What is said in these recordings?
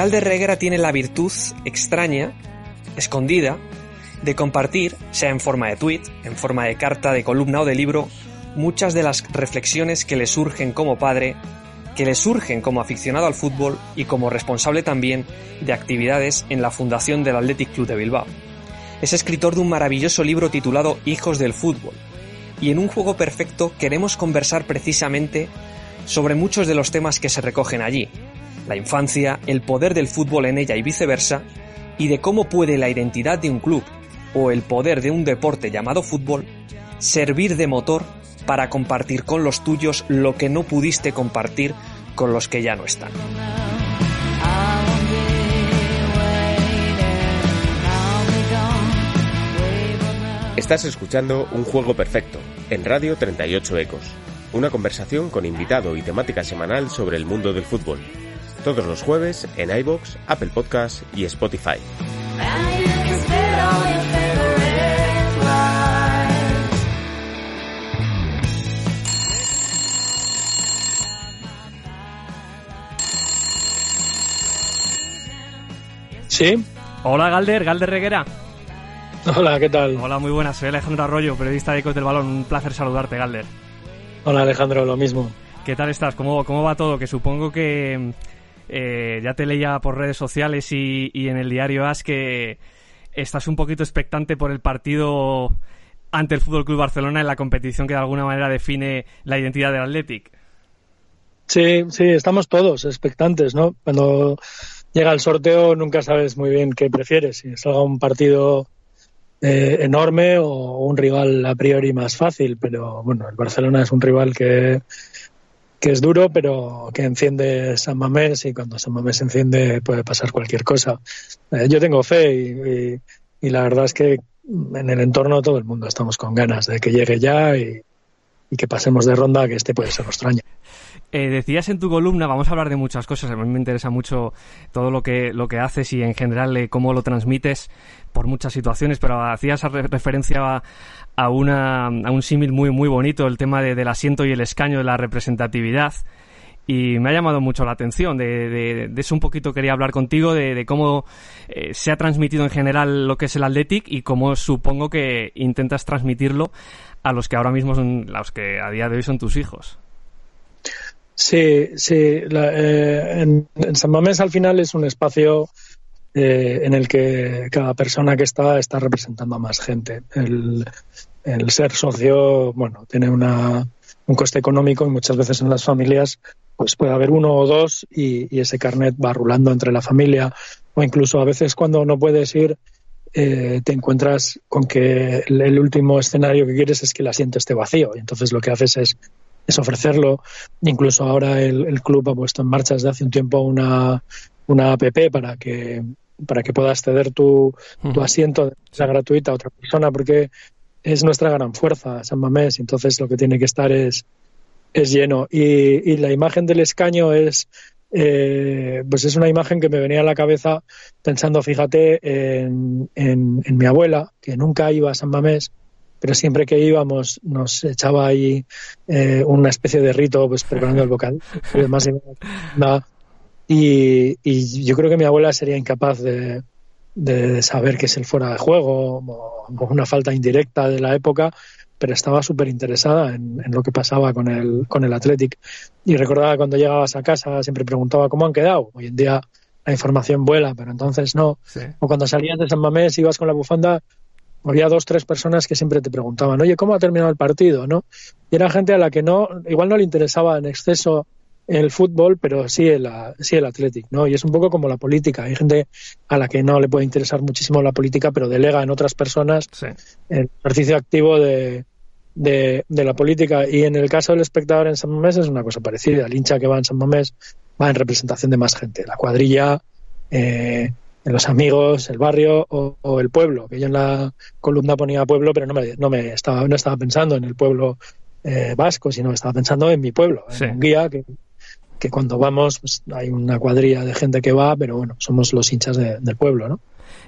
Galder Reguera tiene la virtud extraña, escondida, de compartir, sea en forma de tweet, en forma de carta, de columna o de libro, muchas de las reflexiones que le surgen como padre, que le surgen como aficionado al fútbol y como responsable también de actividades en la fundación del Athletic Club de Bilbao. Es escritor de un maravilloso libro titulado Hijos del Fútbol, y en un juego perfecto queremos conversar precisamente sobre muchos de los temas que se recogen allí, la infancia, el poder del fútbol en ella y viceversa, y de cómo puede la identidad de un club o el poder de un deporte llamado fútbol servir de motor para compartir con los tuyos lo que no pudiste compartir con los que ya no están. Estás escuchando Un Juego Perfecto en Radio 38 Ecos, una conversación con invitado y temática semanal sobre el mundo del fútbol. Todos los jueves en iBox, Apple Podcast y Spotify. Sí. Hola Galder, Galder Reguera. Hola, ¿qué tal? Hola, muy buenas. Soy Alejandro Arroyo, periodista de Ecos del Balón. Un placer saludarte, Galder. Hola Alejandro, lo mismo. ¿Qué tal estás? ¿Cómo, cómo va todo? Que supongo que eh, ya te leía por redes sociales y, y en el diario As que estás un poquito expectante por el partido ante el Fútbol Club Barcelona en la competición que de alguna manera define la identidad del Athletic. Sí, sí, estamos todos expectantes, ¿no? Cuando llega el sorteo nunca sabes muy bien qué prefieres, si salga un partido eh, enorme o un rival a priori más fácil, pero bueno, el Barcelona es un rival que, que es duro, pero que enciende San Mamés y cuando San Mamés enciende puede pasar cualquier cosa. Eh, yo tengo fe y, la verdad es que en el entorno todo el mundo estamos con ganas de que llegue ya y, que pasemos de ronda, que este puede ser extraño. Eh, decías en tu columna, vamos a hablar de muchas cosas, a mí me interesa mucho todo lo que, lo que haces y en general eh, cómo lo transmites por muchas situaciones, pero hacías re referencia a, a, una, a un símil muy, muy bonito, el tema de, del asiento y el escaño de la representatividad. Y me ha llamado mucho la atención. De, de, de eso un poquito quería hablar contigo, de, de cómo eh, se ha transmitido en general lo que es el Athletic y cómo supongo que intentas transmitirlo a los que ahora mismo son, los que a día de hoy son tus hijos. Sí, sí. La, eh, en, San Mamés al final es un espacio eh, en el que cada persona que está está representando a más gente. El, el ser socio, bueno, tiene una, un coste económico y muchas veces en las familias pues puede haber uno o dos y, y, ese carnet va rulando entre la familia o incluso a veces cuando no puedes ir eh, te encuentras con que el, el, último escenario que quieres es que el asiento esté vacío y entonces lo que haces es es ofrecerlo. Incluso ahora el, el, club ha puesto en marcha desde hace un tiempo una, una app para que, para que puedas ceder tu, tu asiento de manera gratuita a otra persona, porque es nuestra gran fuerza, San Mamés. Entonces lo que tiene que estar es, es lleno. Y, y la imagen del escaño es, eh, pues es una imagen que me venía a la cabeza pensando, fíjate, en, en, en mi abuela, que nunca iba a San Mamés pero siempre que íbamos nos echaba ahí eh, una especie de rito pues preparando el vocal y demás y, y, yo creo que mi abuela sería incapaz de, de saber que es el fuera de juego o, o, una falta indirecta de la época pero estaba súper interesada en, en, lo que pasaba con el, con el Athletic. Y recordaba cuando llegabas a casa siempre preguntaba cómo han quedado hoy en día la información vuela pero entonces no. Sí. o cuando salías de San Mamés ibas con la bufanda había dos, tres personas que siempre te preguntaban, oye, ¿cómo ha terminado el partido? ¿no? Y era gente a la que no, igual no le interesaba en exceso el fútbol, pero sí el, sí el Athletic, ¿no? Y es un poco como la política. Hay gente a la que no le puede interesar muchísimo la política, pero delega en otras personas sí. el ejercicio activo de, de, de, la política. Y en el caso del espectador en San Mamés es una cosa parecida. El hincha que va en San Mamés va en representación de más gente. La cuadrilla, eh, los amigos, el barrio o, o, el pueblo, que yo en la columna ponía pueblo, pero no me, no me estaba, no estaba pensando en el pueblo eh, vasco, sino estaba pensando en mi pueblo, en un guía que, que cuando vamos pues, hay una cuadrilla de gente que va, pero bueno, somos los hinchas de, del pueblo, ¿no?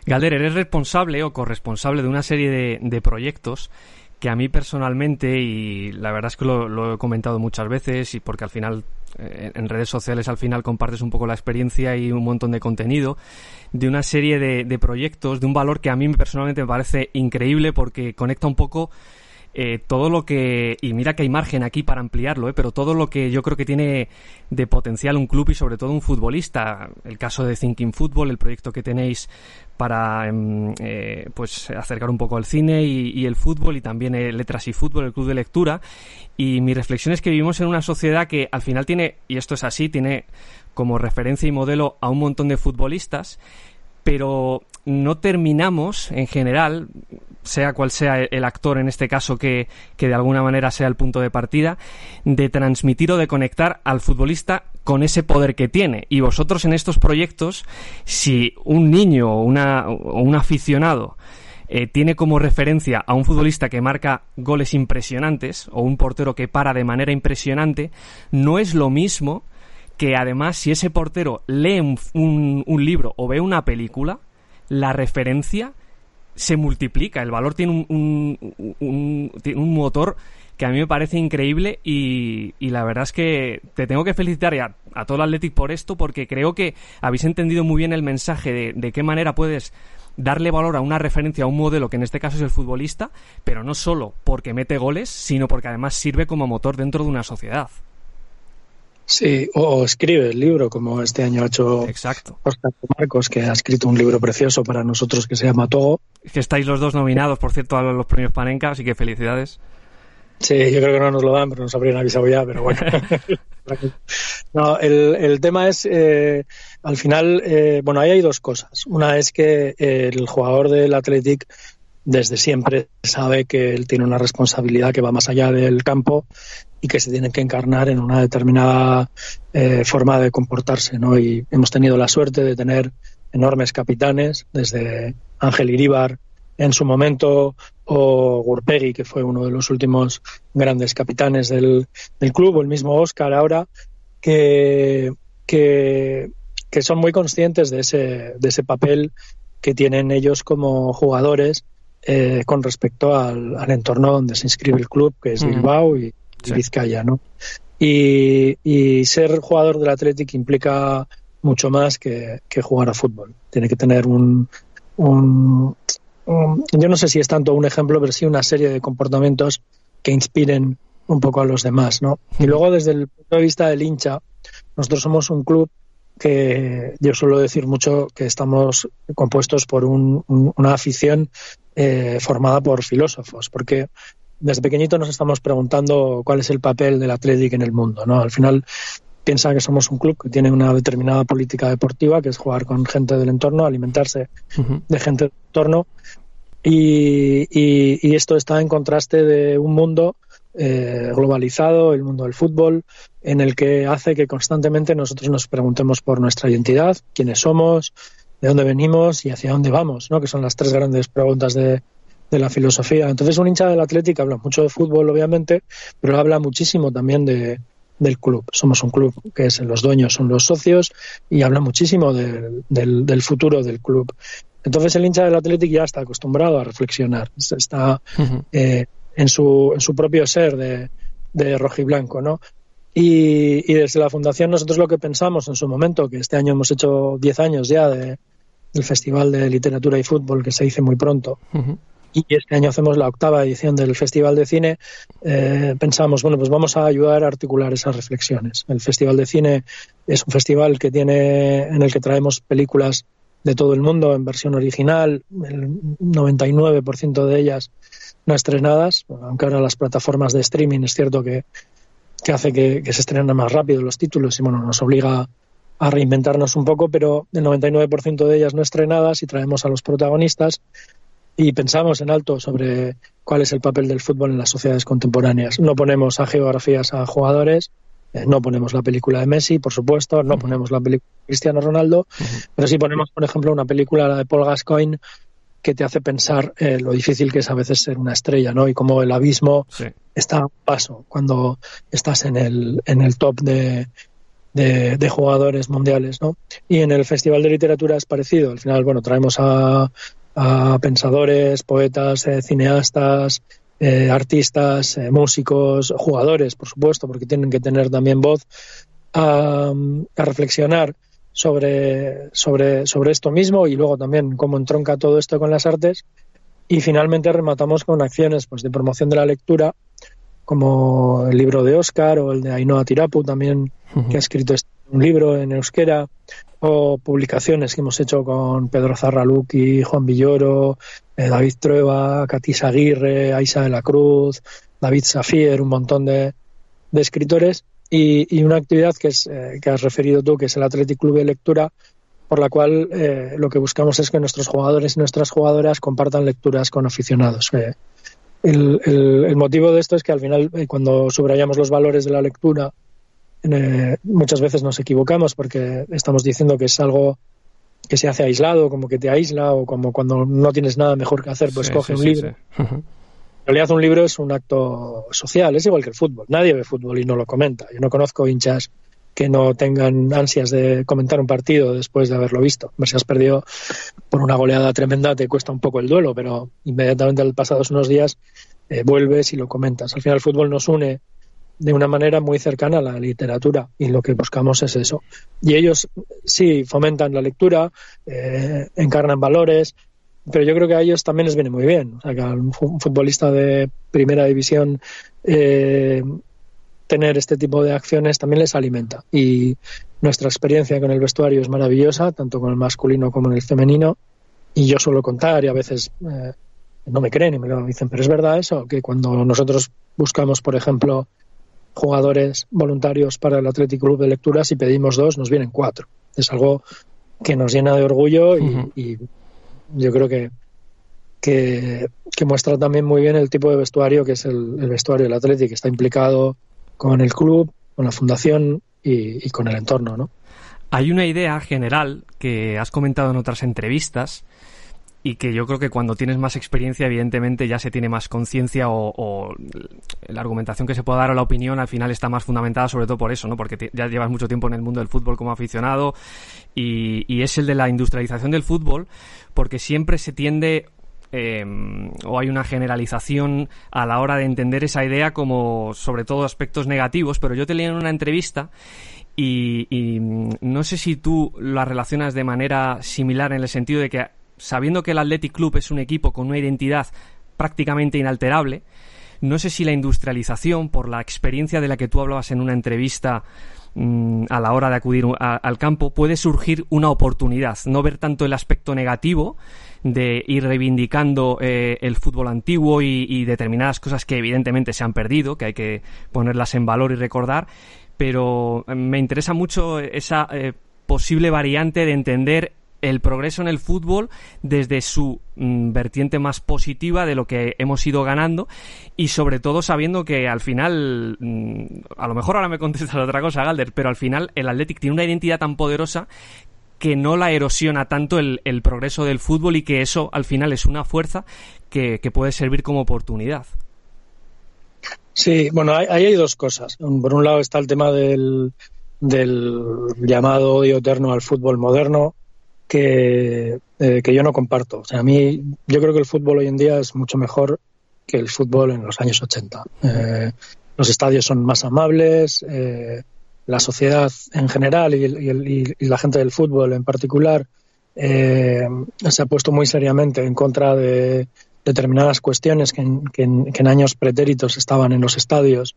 Galder, eres responsable o corresponsable de una serie de, de proyectos que a mí personalmente, y la verdad es que lo, lo, he comentado muchas veces, y porque al final en redes sociales al final compartes un poco la experiencia y un montón de contenido, de una serie de, de proyectos, de un valor que a mí personalmente me parece increíble porque conecta un poco eh, todo lo que, y mira que hay margen aquí para ampliarlo, eh, pero todo lo que yo creo que tiene de potencial un club y sobre todo un futbolista, el caso de Thinking Football, el proyecto que tenéis para em, eh, pues acercar un poco el cine y, el fútbol y también Letras y Fútbol, el club de lectura. Y mi reflexión es que vivimos en una sociedad que al final tiene, y esto es así, tiene como referencia y modelo a un montón de futbolistas, pero no terminamos en general sea cual sea el actor en este caso que, que, de alguna manera sea el punto de partida, de transmitir o de conectar al futbolista con ese poder que tiene. Y vosotros en estos proyectos, si un niño o, una, un aficionado eh, tiene como referencia a un futbolista que marca goles impresionantes o un portero que para de manera impresionante, no es lo mismo que además si ese portero lee un, un libro o ve una película, la referencia se multiplica. El valor tiene un, un, motor que a mí me parece increíble y, la verdad es que te tengo que felicitar a, a, todo el Athletic por esto porque creo que habéis entendido muy bien el mensaje de, de qué manera puedes darle valor a una referencia, a un modelo que en este caso es el futbolista, pero no solo porque mete goles, sino porque además sirve como motor dentro de una sociedad. Sí, o, escribe el libro, como este año ha hecho Exacto. Oscar Marcos, que ha escrito un libro precioso para nosotros que se llama Togo. Que estáis los dos nominados, por cierto, a los premios Panenka, así que felicidades. Sí, yo creo que no nos lo dan, pero nos habrían avisado ya, pero bueno. no, el, el, tema es, eh, al final, eh, bueno, ahí hay dos cosas. Una es que el jugador del Athletic desde siempre sabe que él tiene una responsabilidad que va más allá del campo y que se tiene que encarnar en una determinada eh, forma de comportarse, ¿no? Y hemos tenido la suerte de tener enormes capitanes, desde Ángel Iríbar en su momento, o Gurpegui, que fue uno de los últimos grandes capitanes del, club, o el mismo Oscar ahora, que, que, que son muy conscientes de ese, de ese papel que tienen ellos como jugadores eh, con respecto al, al, entorno donde se inscribe el club, que es Bilbao y, Vizcaya, ¿no? Y, y, ser jugador del Athletic implica mucho más que, que jugar a fútbol. Tiene que tener un, un, yo no sé si es tanto un ejemplo, pero sí una serie de comportamientos que inspiren un poco a los demás, ¿no? Y luego desde el punto de vista del hincha, nosotros somos un club que yo suelo decir mucho que estamos compuestos por un, una afición eh, formada por filósofos, porque desde pequeñito nos estamos preguntando cuál es el papel del Athletic en el mundo. ¿no? Al final piensa que somos un club que tiene una determinada política deportiva, que es jugar con gente del entorno, alimentarse de gente del entorno, y, y, esto está en contraste de un mundo eh, globalizado, el mundo del fútbol, en el que hace que constantemente nosotros nos preguntemos por nuestra identidad, quiénes somos, de dónde venimos y hacia dónde vamos, ¿no? que son las tres grandes preguntas de, de la filosofía. Entonces, un hincha del Atlético habla mucho de fútbol, obviamente, pero habla muchísimo también de, del club. Somos un club que es los dueños, son los socios y habla muchísimo del, del, futuro del club. Entonces, el hincha del Atlético ya está acostumbrado a reflexionar, está eh, en, su, en su propio ser de, de rojiblanco, ¿no? Y, y, desde la Fundación nosotros lo que pensamos en su momento, que este año hemos hecho 10 años ya de, del Festival de Literatura y Fútbol, que se dice muy pronto, y este año hacemos la octava edición del Festival de Cine, eh, pensamos, bueno, pues vamos a ayudar a articular esas reflexiones. El Festival de Cine es un festival que tiene, en el que traemos películas de todo el mundo en versión original, el 99% de ellas no estrenadas, aunque ahora las plataformas de streaming es cierto que que hace que, se estrenen más rápido los títulos y bueno, nos obliga a reinventarnos un poco, pero el 99% de ellas no estrenadas y traemos a los protagonistas y pensamos en alto sobre cuál es el papel del fútbol en las sociedades contemporáneas. No ponemos a geografías a jugadores, eh, no ponemos la película de Messi, por supuesto, no ponemos la película de Cristiano Ronaldo, pero sí ponemos, por ejemplo, una película, la de Paul Gascoigne, que te hace pensar eh, lo difícil que es a veces ser una estrella, ¿no? Y cómo el abismo está a paso cuando estás en el, en el top de, de, jugadores mundiales, ¿no? Y en el Festival de Literatura es parecido. Al final, bueno, traemos a, a pensadores, poetas, eh, cineastas, eh, artistas, músicos, jugadores, por supuesto, porque tienen que tener también voz a, reflexionar sobre, sobre, sobre esto mismo y luego también cómo entronca todo esto con las artes. Y finalmente rematamos con acciones pues, de promoción de la lectura, como el libro de Oscar o el de Ainhoa Tirapu, también, que ha escrito este, un libro en euskera, o publicaciones que hemos hecho con Pedro Zarraluki, Juan Villoro, eh, David Trueba, Catisa Aguirre, Aisa de la Cruz, David Safier, un montón de, de escritores y, una actividad que, es, eh, que has referido tú, que es el Athletic Club de Lectura, por la cual eh, lo que buscamos es que nuestros jugadores y nuestras jugadoras compartan lecturas con aficionados. Eh, el, el, motivo de esto es que al final, cuando subrayamos los valores de la lectura, muchas veces nos equivocamos porque estamos diciendo que es algo que se hace aislado, como que te aísla, o como cuando no tienes nada mejor que hacer, pues coge un libro. En realidad un libro es un acto social, es igual que el fútbol. Nadie ve fútbol y no lo comenta. Yo no conozco hinchas que no tengan ansias de comentar un partido después de haberlo visto. Si has perdido por una goleada tremenda te cuesta un poco el duelo, pero inmediatamente al pasados unos días eh, vuelves y lo comentas. Al final el fútbol nos une de una manera muy cercana a la literatura y lo que buscamos es eso. Y ellos sí fomentan la lectura, eh, encarnan valores, pero yo creo que a ellos también les viene muy bien. O sea, que a un futbolista de primera división eh, tener este tipo de acciones también les alimenta. Y nuestra experiencia con el vestuario es maravillosa, tanto con el masculino como en el femenino. Y yo suelo contar, y a veces eh, no me creen y me lo dicen, pero es verdad eso, que cuando nosotros buscamos, por ejemplo, jugadores voluntarios para el Athletic Club de Lecturas y pedimos dos, nos vienen cuatro. Es algo que nos llena de orgullo y yo creo que, que, muestra también muy bien el tipo de vestuario que es el, vestuario del Atlético, que está implicado con el club, con la fundación y, con el entorno, ¿no? Hay una idea general que has comentado en otras entrevistas y que yo creo que cuando tienes más experiencia, evidentemente ya se tiene más conciencia o, la argumentación que se puede dar o la opinión al final está más fundamentada sobre todo por eso, ¿no? Porque ya llevas mucho tiempo en el mundo del fútbol como aficionado y, y es el de la industrialización del fútbol porque siempre se tiende eh, o hay una generalización a la hora de entender esa idea como sobre todo aspectos negativos, pero yo te leí en una entrevista y, y, no sé si tú la relacionas de manera similar en el sentido de que sabiendo que el Athletic Club es un equipo con una identidad prácticamente inalterable, no sé si la industrialización, por la experiencia de la que tú hablabas en una entrevista, Mm, a la hora de acudir al campo, puede surgir una oportunidad. No ver tanto el aspecto negativo de ir reivindicando eh, el fútbol antiguo y, determinadas cosas que evidentemente se han perdido, que hay que ponerlas en valor y recordar, pero me interesa mucho esa eh, posible variante de entender el progreso en el fútbol desde su mm, vertiente más positiva de lo que hemos ido ganando y sobre todo sabiendo que al final, mm, a lo mejor ahora me contestas otra cosa, Galder, pero al final el Athletic tiene una identidad tan poderosa que no la erosiona tanto el, progreso del fútbol y que eso al final es una fuerza que, puede servir como oportunidad. Sí, bueno, ahí hay, dos cosas. Por un lado está el tema del, del llamado odio eterno al fútbol moderno, que, eh, que yo no comparto. O sea, a mí, yo creo que el fútbol hoy en día es mucho mejor que el fútbol en los años 80. Eh, los estadios son más amables, eh, la sociedad en general y, la gente del fútbol en particular se ha puesto muy seriamente en contra de determinadas cuestiones que en, años pretéritos estaban en los estadios,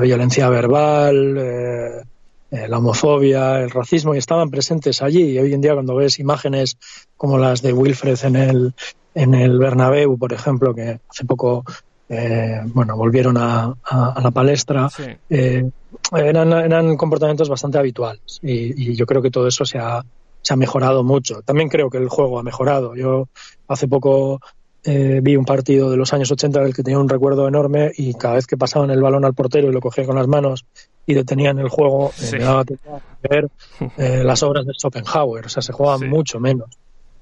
violencia verbal, la homofobia, el racismo, y estaban presentes allí. Y hoy en día cuando ves imágenes como las de Wilfred en el, en el Bernabéu, por ejemplo, que hace poco eh, bueno, volvieron a, la palestra, eh, eran, eran comportamientos bastante habituales. Y, yo creo que todo eso se ha, se ha mejorado mucho. También creo que el juego ha mejorado. Yo hace poco vi un partido de los años 80 del que tenía un recuerdo enorme y cada vez que pasaban el balón al portero y lo cogía con las manos y detenían el juego, eh, me daba ver eh, las obras de Schopenhauer, o sea, se juega mucho menos.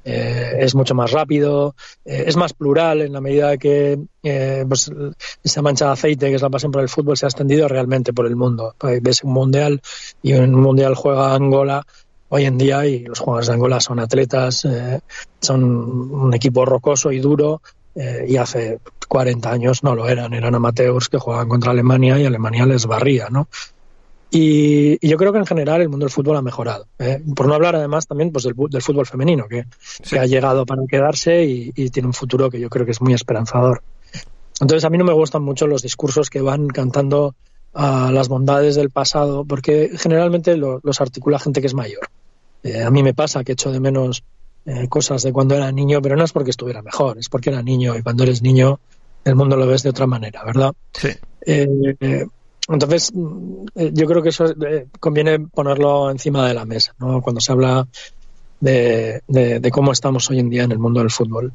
Eh, es mucho más rápido, es más plural en la medida que pues, esa mancha de aceite que es la pasión por el fútbol se ha extendido realmente por el mundo. Pues, ves un mundial y en un mundial juega Angola hoy en día y los jugadores de Angola son atletas, son un equipo rocoso y duro y hace 40 años no lo eran, eran amateurs que jugaban contra Alemania y Alemania les barría, ¿no? Y, yo creo que en general el mundo del fútbol ha mejorado. ¿eh? Por no hablar además también pues, del, fútbol femenino, que, ha llegado para quedarse y, tiene un futuro que yo creo que es muy esperanzador. Entonces a mí no me gustan mucho los discursos que van cantando a las bondades del pasado, porque generalmente los articula gente que es mayor. Eh, a mí me pasa que echo de menos eh, cosas de cuando era niño, pero no es porque estuviera mejor, es porque era niño y cuando eres niño el mundo lo ves de otra manera, ¿verdad? Sí. Eh, entonces, yo creo que eso conviene ponerlo encima de la mesa, ¿no? Cuando se habla de, de, cómo estamos hoy en día en el mundo del fútbol.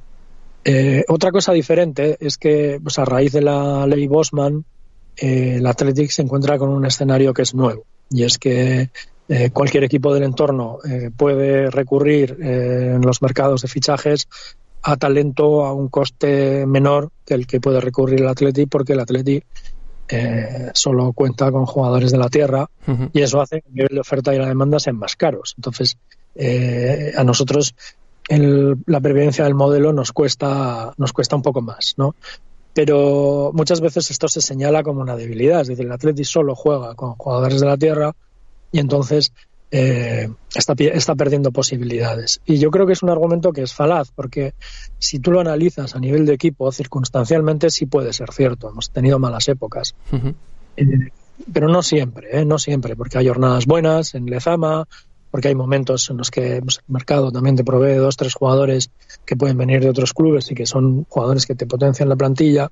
otra cosa diferente es que, pues a raíz de la ley Bosman, eh, el Athletic se encuentra con un escenario que es nuevo y es que eh, cualquier equipo del entorno eh, puede recurrir en los mercados de fichajes a talento a un coste menor que el que puede recurrir el Athletic porque el Athletic solo cuenta con jugadores de la tierra y eso hace que el nivel de oferta y la demanda sean más caros. Entonces, a nosotros la previdencia del modelo nos cuesta, nos cuesta un poco más, ¿no? pero muchas veces esto se señala como una debilidad, es decir, el Atleti solo juega con jugadores de la tierra y entonces eh, está, está perdiendo posibilidades. Y yo creo que es un argumento que es falaz, porque si tú lo analizas a nivel de equipo, circunstancialmente sí puede ser cierto, hemos tenido malas épocas. Eh, pero no siempre, ¿eh? no siempre, porque hay jornadas buenas en Lezama, porque hay momentos en los que pues, el mercado también te provee dos, tres jugadores que pueden venir de otros clubes y que son jugadores que te potencian la plantilla,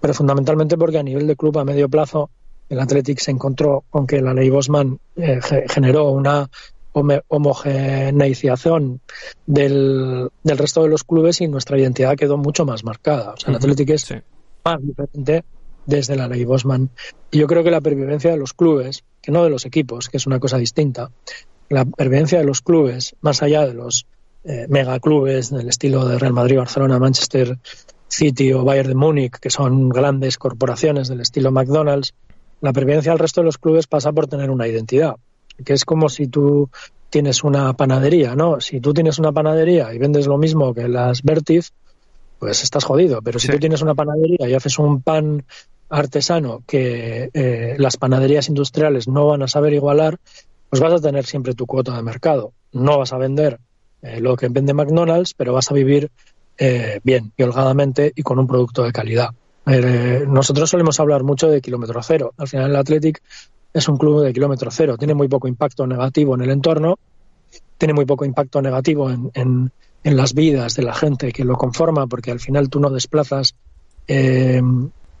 pero fundamentalmente porque a nivel de club a medio plazo el Athletic se encontró con que la ley Bosman eh, generó una homogeneización del, del, resto de los clubes y nuestra identidad quedó mucho más marcada. O sea, el Athletic es más diferente desde la ley Bosman. Y yo creo que la pervivencia de los clubes, que no de los equipos, que es una cosa distinta, la pervivencia de los clubes, más allá de los eh, megaclubes del estilo de Real Madrid, Barcelona, Manchester City o Bayern de Múnich, que son grandes corporaciones del estilo McDonald's, la pervivencia del resto de los clubes pasa por tener una identidad, que es como si tú tienes una panadería, ¿no? Si tú tienes una panadería y vendes lo mismo que las Vertiz, pues estás jodido. Pero si tú tienes una panadería y haces un pan artesano que eh, las panaderías industriales no van a saber igualar, pues vas a tener siempre tu cuota de mercado. No vas a vender eh, lo que vende McDonald's, pero vas a vivir eh, bien y holgadamente y con un producto de calidad. Eh, nosotros solemos hablar mucho de kilómetro cero. Al final el Athletic es un club de kilómetro cero. Tiene muy poco impacto negativo en el entorno, tiene muy poco impacto negativo en, en, en las vidas de la gente que lo conforma, porque al final tú no desplazas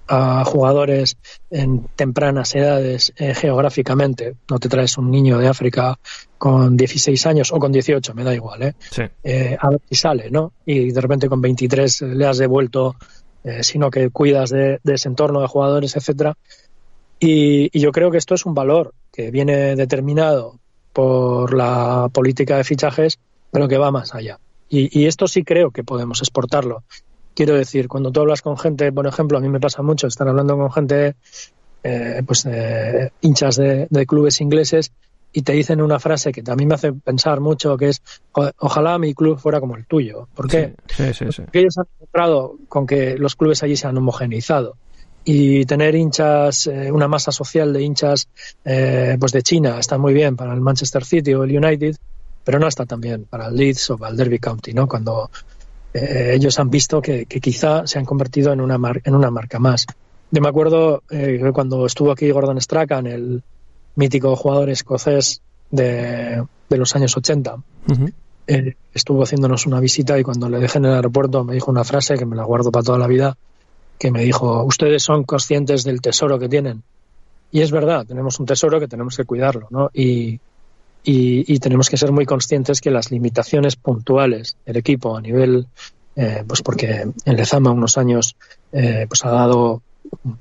a jugadores en tempranas edades eh, geográficamente. No te traes un niño de África con 16 años o con 18, me da igual, ¿eh? eh a ver si sale, ¿no? Y de repente con 23 le has devuelto, eh, sino que cuidas de, ese entorno de jugadores, etcétera. Y, yo creo que esto es un valor que viene determinado por la política de fichajes, pero que va más allá. y esto sí creo que podemos exportarlo Quiero decir, cuando tú hablas con gente, por ejemplo, a mí me pasa mucho estar hablando con gente, eh, pues eh, hinchas de, clubes ingleses, y te dicen una frase que mí me hace pensar mucho, que es, ojalá mi club fuera como el tuyo. ¿Por qué? Porque ellos han encontrado con que los clubes allí se han homogeneizado y tener hinchas, eh, una masa social de hinchas pues de China está muy bien para el Manchester City o el United, pero no está tan bien para el Leeds o para el Derby County, ¿no? Cuando eh, ellos han visto que, quizá se han convertido en una, en una marca más. Yo me acuerdo eh, cuando estuvo aquí Gordon Strachan, el mítico jugador escocés de, los años 80, eh, estuvo haciéndonos una visita y cuando le dejé en el aeropuerto me dijo una frase que me la guardo para toda la vida, que me dijo, ustedes son conscientes del tesoro que tienen. Y es verdad, tenemos un tesoro que tenemos que cuidarlo, ¿no? Y, y, tenemos que ser muy conscientes que las limitaciones puntuales del equipo a nivel, eh, pues porque en Lezama unos años eh, pues ha dado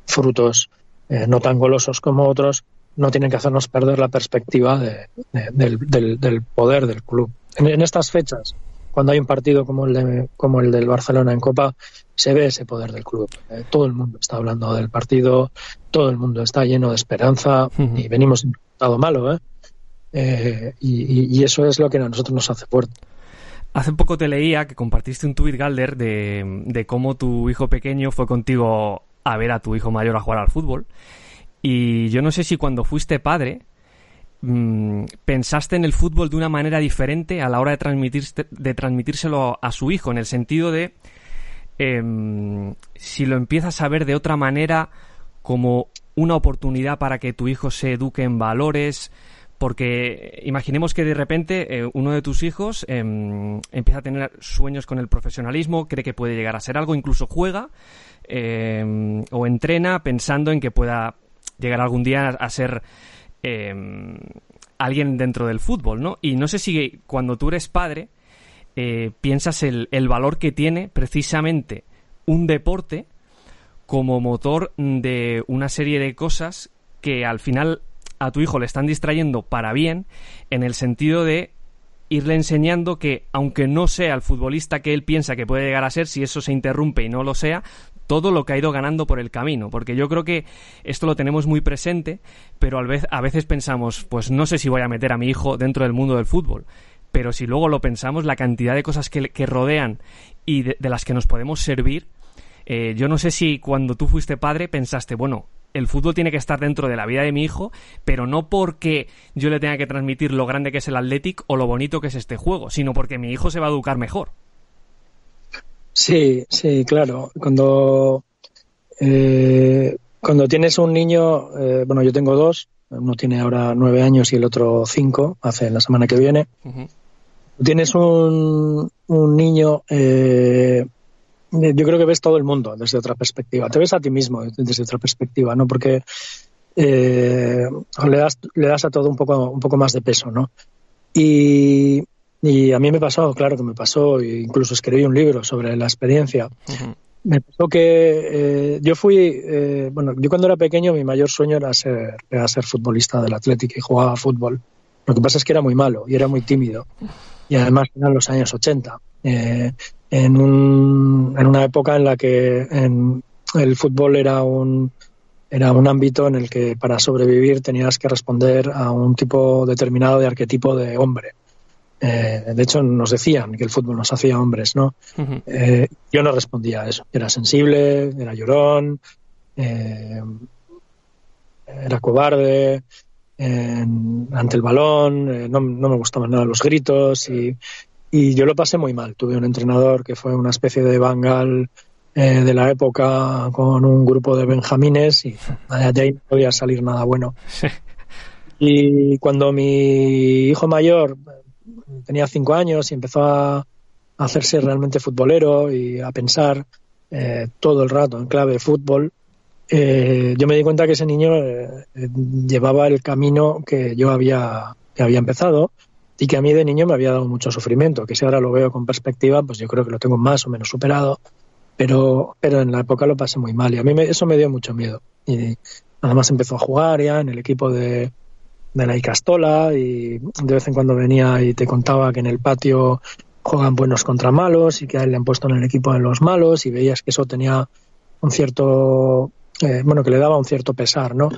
frutos eh, no tan golosos como otros, no tienen que hacernos perder la perspectiva del, poder del club. En, estas fechas, cuando hay un partido como el, de, como el del Barcelona en Copa, se ve ese poder del club. todo el mundo está hablando del partido, todo el mundo está lleno de esperanza y venimos en un estado malo, ¿eh? Eh, y, eso es lo que a nosotros nos hace fuerte. Hace poco te leía que compartiste un tuit, Galder, de, cómo tu hijo pequeño fue contigo a ver a tu hijo mayor a jugar al fútbol. Y yo no sé si cuando fuiste padre mm, pensaste en el fútbol de una manera diferente a la hora de, transmitir, de transmitírselo a su hijo, en el sentido de em, si lo empiezas a ver de otra manera como una oportunidad para que tu hijo se eduque en valores, porque imaginemos que de repente eh, uno de tus hijos em, empieza a tener sueños con el profesionalismo, cree que puede llegar a ser algo, incluso juega em, o entrena pensando en que pueda llegar algún día a, ser em, alguien dentro del fútbol, ¿no? Y no sé si cuando tú eres padre eh, piensas el, el valor que tiene precisamente un deporte como motor de una serie de cosas que al final a tu hijo le están distrayendo para bien, en el sentido de irle enseñando que, aunque no sea el futbolista que él piensa que puede llegar a ser, si eso se interrumpe y no lo sea, todo lo que ha ido ganando por el camino. Porque yo creo que esto lo tenemos muy presente, pero a veces pensamos, pues no sé si voy a meter a mi hijo dentro del mundo del fútbol. Pero si luego lo pensamos, la cantidad de cosas que, rodean y de, las que nos podemos servir, eh, yo no sé si cuando tú fuiste padre pensaste, bueno, el fútbol tiene que estar dentro de la vida de mi hijo, pero no porque yo le tenga que transmitir lo grande que es el Athletic o lo bonito que es este juego, sino porque mi hijo se va a educar mejor. Sí, sí, claro. Cuando, eh, cuando tienes un niño, eh, bueno, yo tengo dos, uno tiene ahora nueve años y el otro cinco, hace la semana que viene. Tienes un, un niño, eh, yo creo que ves todo el mundo desde otra perspectiva. Te ves a ti mismo desde otra perspectiva, ¿no? Porque eh, le, das, le das a todo un poco, un poco más de peso, ¿no? Y, a mí me pasó, claro que me pasó, incluso escribí un libro sobre la experiencia. Me pasó que eh, yo fui, eh, bueno, yo cuando era pequeño mi mayor sueño era ser, era ser futbolista del Atlético y jugaba fútbol. Lo que pasa es que era muy malo y era muy tímido. Y además eran los años 80 en, un, en una época en la que el fútbol era un, era un ámbito en el que para sobrevivir tenías que responder a un tipo determinado de arquetipo de hombre. Eh, de hecho, nos decían que el fútbol nos hacía hombres, ¿no? Eh, yo no respondía a eso. Era sensible, era llorón, eh, era cobarde ante el balón, no, no, me gustaban nada los gritos y, y yo lo pasé muy mal. Tuve un entrenador que fue una especie de Bangal eh, de la época con un grupo de benjamines y de ahí no podía salir nada bueno. Y cuando mi hijo mayor tenía cinco años y empezó a hacerse realmente futbolero y a pensar eh, todo el rato en clave de fútbol, eh, yo me di cuenta que ese niño llevaba el camino que yo había, que había empezado y que a mí de niño me había dado mucho sufrimiento, que si ahora lo veo con perspectiva, pues yo creo que lo tengo más o menos superado, pero, pero en la época lo pasé muy mal y a mí eso me dio mucho miedo. Y además empezó a jugar ya en el equipo de, de la Icastola y de vez en cuando venía y te contaba que en el patio juegan buenos contra malos y que a él le han puesto en el equipo de los malos y veías que eso tenía un cierto, eh, bueno, que le daba un cierto pesar, ¿no?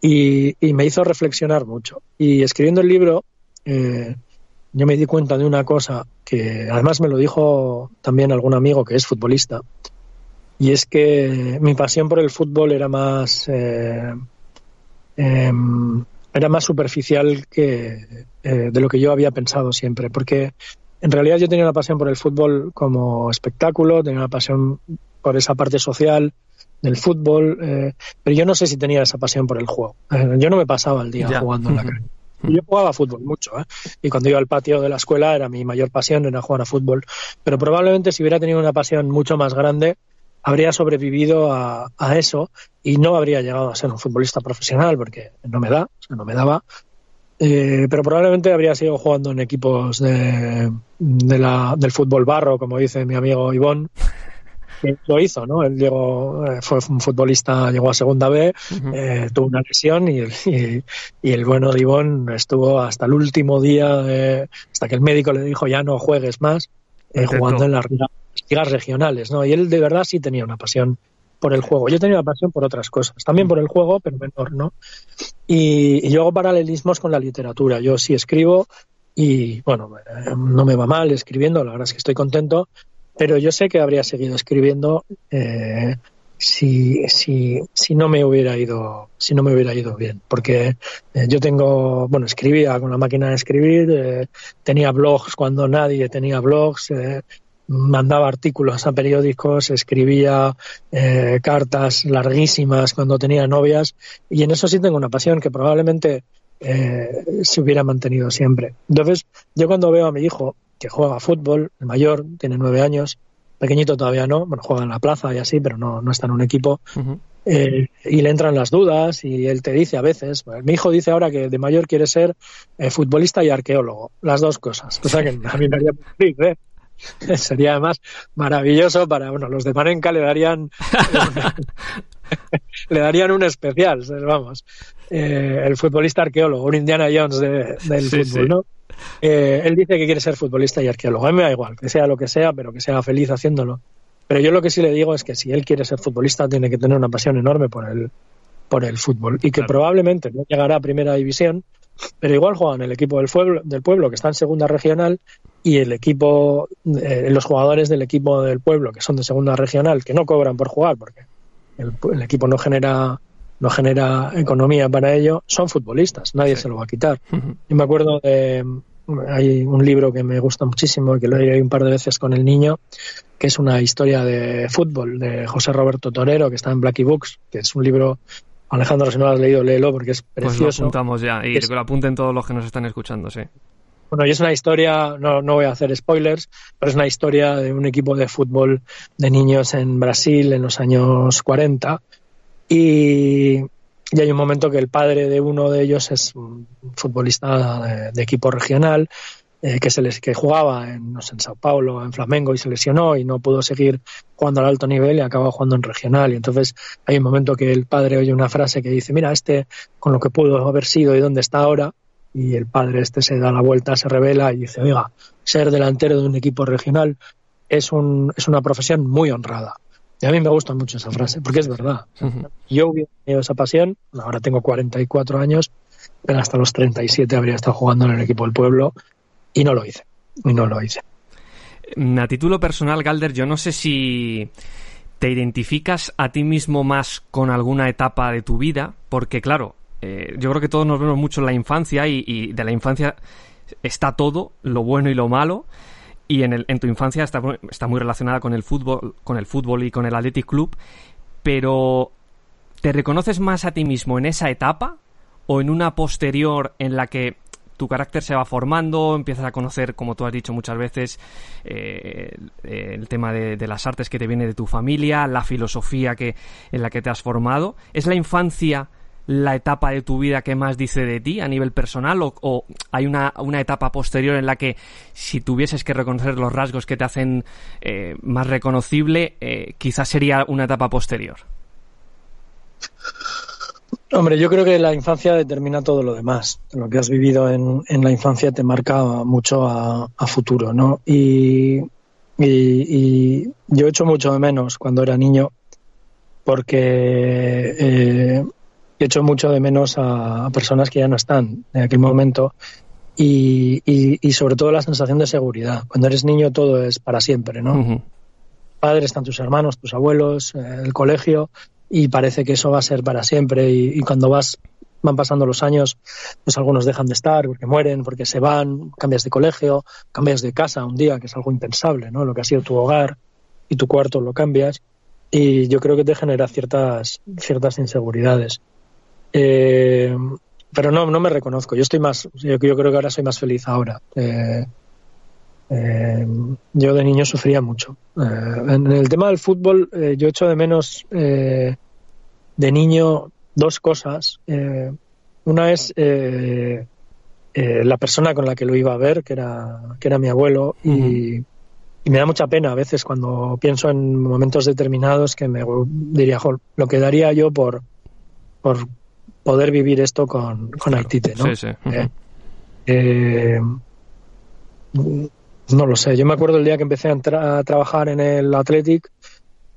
Y, y, me hizo reflexionar mucho. Y escribiendo el libro, eh, yo me di cuenta de una cosa que además me lo dijo también algún amigo que es futbolista, y es que mi pasión por el fútbol era más eh, em, era más superficial que eh, de lo que yo había pensado siempre, porque en realidad yo tenía una pasión por el fútbol como espectáculo, tenía una pasión por esa parte social del fútbol, pero yo no sé si tenía esa pasión por el juego. yo no me pasaba el día jugando en la calle. Yo jugaba fútbol mucho, ¿eh? y cuando iba al patio de la escuela era mi mayor pasión, era jugar a fútbol. Pero probablemente si hubiera tenido una pasión mucho más grande, habría sobrevivido a, eso y no habría llegado a ser un futbolista profesional, porque no me da, o sea, no me daba. Eh, pero probablemente habría sido jugando en equipos de, de la, del fútbol barro, como dice mi amigo Ivón, lo hizo, ¿no? Él llegó, eh, fue un futbolista, llegó a segunda B, eh, tuvo una lesión y, y, el bueno de Ivón estuvo hasta el último día, hasta que el médico le dijo ya no juegues más, eh, jugando en las ligas regionales, ¿no? Y él de verdad sí tenía una pasión por el juego. Yo tenía una pasión por otras cosas, también por el juego, pero menor, ¿no? Y, yo hago paralelismos con la literatura. Yo sí escribo y, bueno, no me va mal escribiendo, la verdad es que estoy contento, pero yo sé que habría seguido escribiendo eh, si, si, si no me hubiera ido, si no me hubiera ido bien. Porque eh, yo tengo, bueno, escribía con la máquina de escribir, eh, tenía blogs cuando nadie tenía blogs, eh, mandaba artículos a periódicos, escribía cartas larguísimas cuando tenía novias, y en eso sí tengo una pasión que probablemente se hubiera mantenido siempre. Entonces, yo cuando veo a mi hijo que juega fútbol, el mayor, tiene nueve años, pequeñito todavía no, bueno, juega en la plaza y así, pero no, no está en un equipo. Eh, y le entran las dudas y él te dice a veces, mi hijo dice ahora que de mayor quiere ser eh, futbolista y arqueólogo, las dos cosas, cosa que a mí me haría feliz, ¿eh? Sería además maravilloso para, bueno, los de Manenca le darían le darían un especial, vamos, eh, el futbolista arqueólogo, un Indiana Jones del fútbol, ¿no? Eh, él dice que quiere ser futbolista y arqueólogo. A mí me da igual, que sea lo que sea, pero que sea feliz haciéndolo. Pero yo lo que sí le digo es que si él quiere ser futbolista, tiene que tener una pasión enorme por el, por el fútbol. Y que probablemente no llegará a primera división, pero igual juegan el equipo del pueblo, del pueblo que está en segunda regional y el equipo, eh, los jugadores del equipo del pueblo que son de segunda regional, que no cobran por jugar porque el equipo no genera no genera economía para ello, son futbolistas, nadie se lo va a quitar. Yo me acuerdo de, hay un libro que me gusta muchísimo, que lo he leído un par de veces con el niño, que es una historia de fútbol de José Roberto Torero, que está en Blackie Books, que es un libro Alejandro, si no lo has leído, léelo porque es precioso. Pues lo apuntamos ya y que lo apunten todos los que nos están escuchando, sí. Bueno, y es una historia, no, voy a hacer spoilers, pero es una historia de un equipo de fútbol de niños en Brasil en los años 40 y, hay un momento que el padre de uno de ellos es un futbolista de, equipo regional eh, que se les que jugaba en, no en Sao Paulo, en Flamengo y se lesionó y no pudo seguir jugando al alto nivel y acaba jugando en regional. Y entonces hay un momento que el padre oye una frase que dice, mira, este con lo que pudo haber sido y dónde está ahora. Y el padre este se da la vuelta, se revela y dice, oiga, ser delantero de un equipo regional es, un, es una profesión muy honrada. Y a mí me gusta mucho esa frase, porque es verdad. Yo hubiera tenido esa pasión, ahora tengo 44 años, pero hasta los 37 habría estado jugando en el equipo del pueblo y no lo hice. Y no lo hice. Mm, a título personal, Galder, yo no sé si te identificas a ti mismo más con alguna etapa de tu vida, porque claro, eh, yo creo que todos nos vemos mucho en la infancia y de la infancia está todo, lo bueno y lo malo y en, el, en tu infancia está, está, muy relacionada con el fútbol, con el fútbol y con el Athletic Club, pero ¿te reconoces más a ti mismo en esa etapa o en una posterior en la que tu carácter se va formando, empiezas a conocer, como tú has dicho muchas veces, eh, el tema de, de, las artes que te viene de tu familia, la filosofía que, en la que te has formado. ¿Es la infancia la etapa de tu vida que más dice de ti a nivel personal o, hay una, una, etapa posterior en la que si tuvieses que reconocer los rasgos que te hacen eh, más reconocible, eh, quizás sería una etapa posterior? Hombre, yo creo que la infancia determina todo lo demás. Lo que has vivido en, en la infancia te marca mucho a, futuro, ¿no? Y, yo echo mucho de menos cuando era niño porque eh, echo mucho de menos a, personas que ya no están en aquel momento y, y, sobre todo la sensación de seguridad. Cuando eres niño todo es para siempre, ¿no? Padres, están tus hermanos, tus abuelos, eh, el colegio y parece que eso va a ser para siempre y, cuando vas van pasando los años, pues algunos dejan de estar porque mueren, porque se van, cambias de colegio, cambias de casa un día, que es algo impensable, ¿no? Lo que ha sido tu hogar y tu cuarto lo cambias y yo creo que te genera ciertas ciertas inseguridades. Eh, pero no, no me reconozco. Yo estoy más, yo, creo que ahora soy más feliz ahora. Eh, eh, yo de niño sufría mucho. en el tema del fútbol, yo echo de menos de niño dos cosas. una es la persona con la que lo iba a ver, que era, que era mi abuelo, y, y, me da mucha pena a veces cuando pienso en momentos determinados que me diría, lo que daría yo por, por poder vivir esto con, con Aitite, ¿no? Sí, sí. Eh, eh, no lo sé. Yo me acuerdo el día que empecé a, trabajar en el Athletic,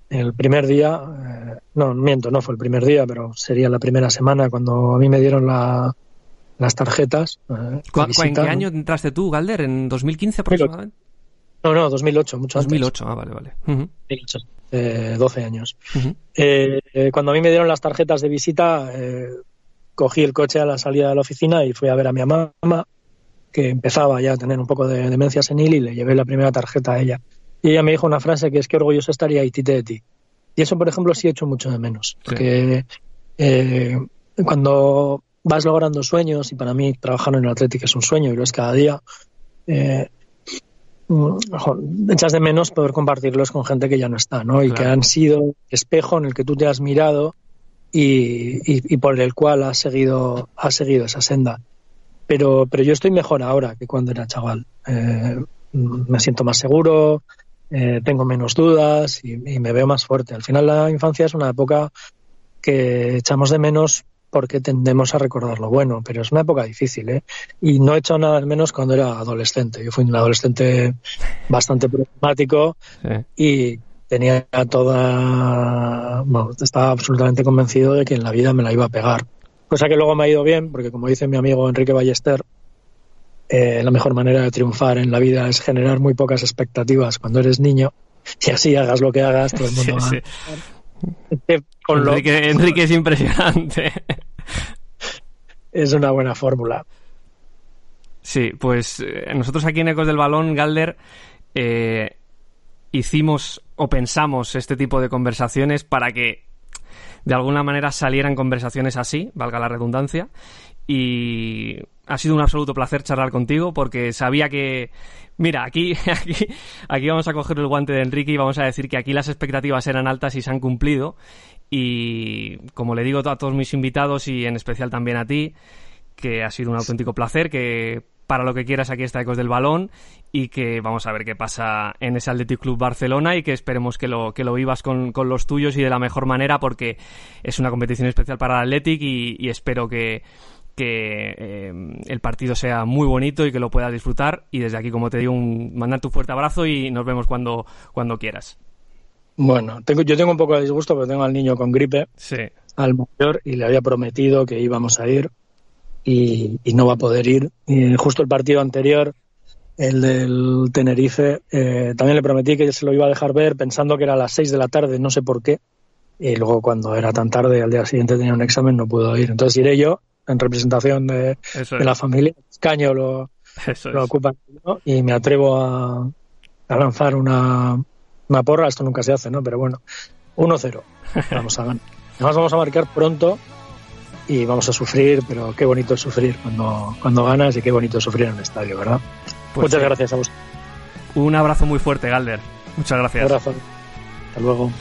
el primer día, eh, no, miento, no fue el primer día, pero sería la primera semana cuando a mí me dieron la, las tarjetas. ¿En qué año entraste tú, Galder? ¿En 2015 aproximadamente? No, no, 2008, mucho 2008, ah, vale, vale. 2008, eh, 12 años. Eh, eh, cuando a mí me dieron las tarjetas de visita, eh, cogí el coche a la salida de la oficina y fui a ver a mi mamá, que empezaba ya a tener un poco de demencia senil y le llevé la primera tarjeta a ella. Y ella me dijo una frase que es que orgulloso estaría Itite de ti. Y eso, por ejemplo, sí he hecho mucho de menos. Porque eh, cuando vas logrando sueños, y para mí trabajar en el Atlético es un sueño y lo es cada día, eh, echas de menos poder compartirlos con gente que ya no está, ¿no? Y que han sido espejo en el que tú te has mirado y, y, por el cual has seguido, has seguido esa senda. Pero, pero yo estoy mejor ahora que cuando era chaval. Eh, me siento más seguro, eh, tengo menos dudas y, y, me veo más fuerte. Al final la infancia es una época que echamos de menos porque tendemos a recordar lo bueno, pero es una época difícil, ¿eh? Y no he hecho nada menos cuando era adolescente. Yo fui un adolescente bastante problemático sí. y tenía toda, bueno, estaba absolutamente convencido de que en la vida me la iba a pegar. Cosa que luego me ha ido bien, porque como dice mi amigo Enrique Ballester, eh, la mejor manera de triunfar en la vida es generar muy pocas expectativas cuando eres niño y así hagas lo que hagas, todo el mundo sí, va. Sí. Con Enrique, lo... Enrique es impresionante. Es una buena fórmula. Sí, pues eh, nosotros aquí en Ecos del Balón, Galder, eh, hicimos o pensamos este tipo de conversaciones para que de alguna manera salieran conversaciones así, valga la redundancia, y ha sido un absoluto placer charlar contigo porque sabía que, mira, aquí, aquí, aquí vamos a coger el guante de Enrique y vamos a decir que aquí las expectativas eran altas y se han cumplido y como le digo a todos mis invitados y en especial también a ti, que ha sido un auténtico placer, que para lo que quieras aquí está Ecos del Balón y que vamos a ver qué pasa en ese Athletic Club Barcelona y que esperemos que lo, que lo vivas con, con los tuyos y de la mejor manera porque es una competición especial para el Athletic y, espero que, que eh, el partido sea muy bonito y que lo puedas disfrutar y desde aquí como te digo un, mandarte un fuerte abrazo y nos vemos cuando, cuando quieras. Bueno, tengo, yo tengo un poco de disgusto porque tengo al niño con gripe, sí. al mayor, y le había prometido que íbamos a ir y, y no va a poder ir. Y justo el partido anterior, el del Tenerife, eh, también le prometí que se lo iba a dejar ver pensando que era a las 6 de la tarde, no sé por qué. Y luego cuando era tan tarde, al día siguiente tenía un examen, no pudo ir. Entonces iré yo en representación de, de la familia. Lo, Eso lo es. ocupa ¿no? y me atrevo a, a lanzar una, una porra. Esto nunca se hace, ¿no? Pero bueno, 1-0. Vamos a ganar. Además vamos a marcar pronto y vamos a sufrir, pero qué bonito es sufrir cuando, cuando ganas y qué bonito es sufrir en el estadio, ¿verdad? Pues Muchas sí. gracias a vos. Un abrazo muy fuerte, Galder. Muchas gracias. Un abrazo. Hasta luego.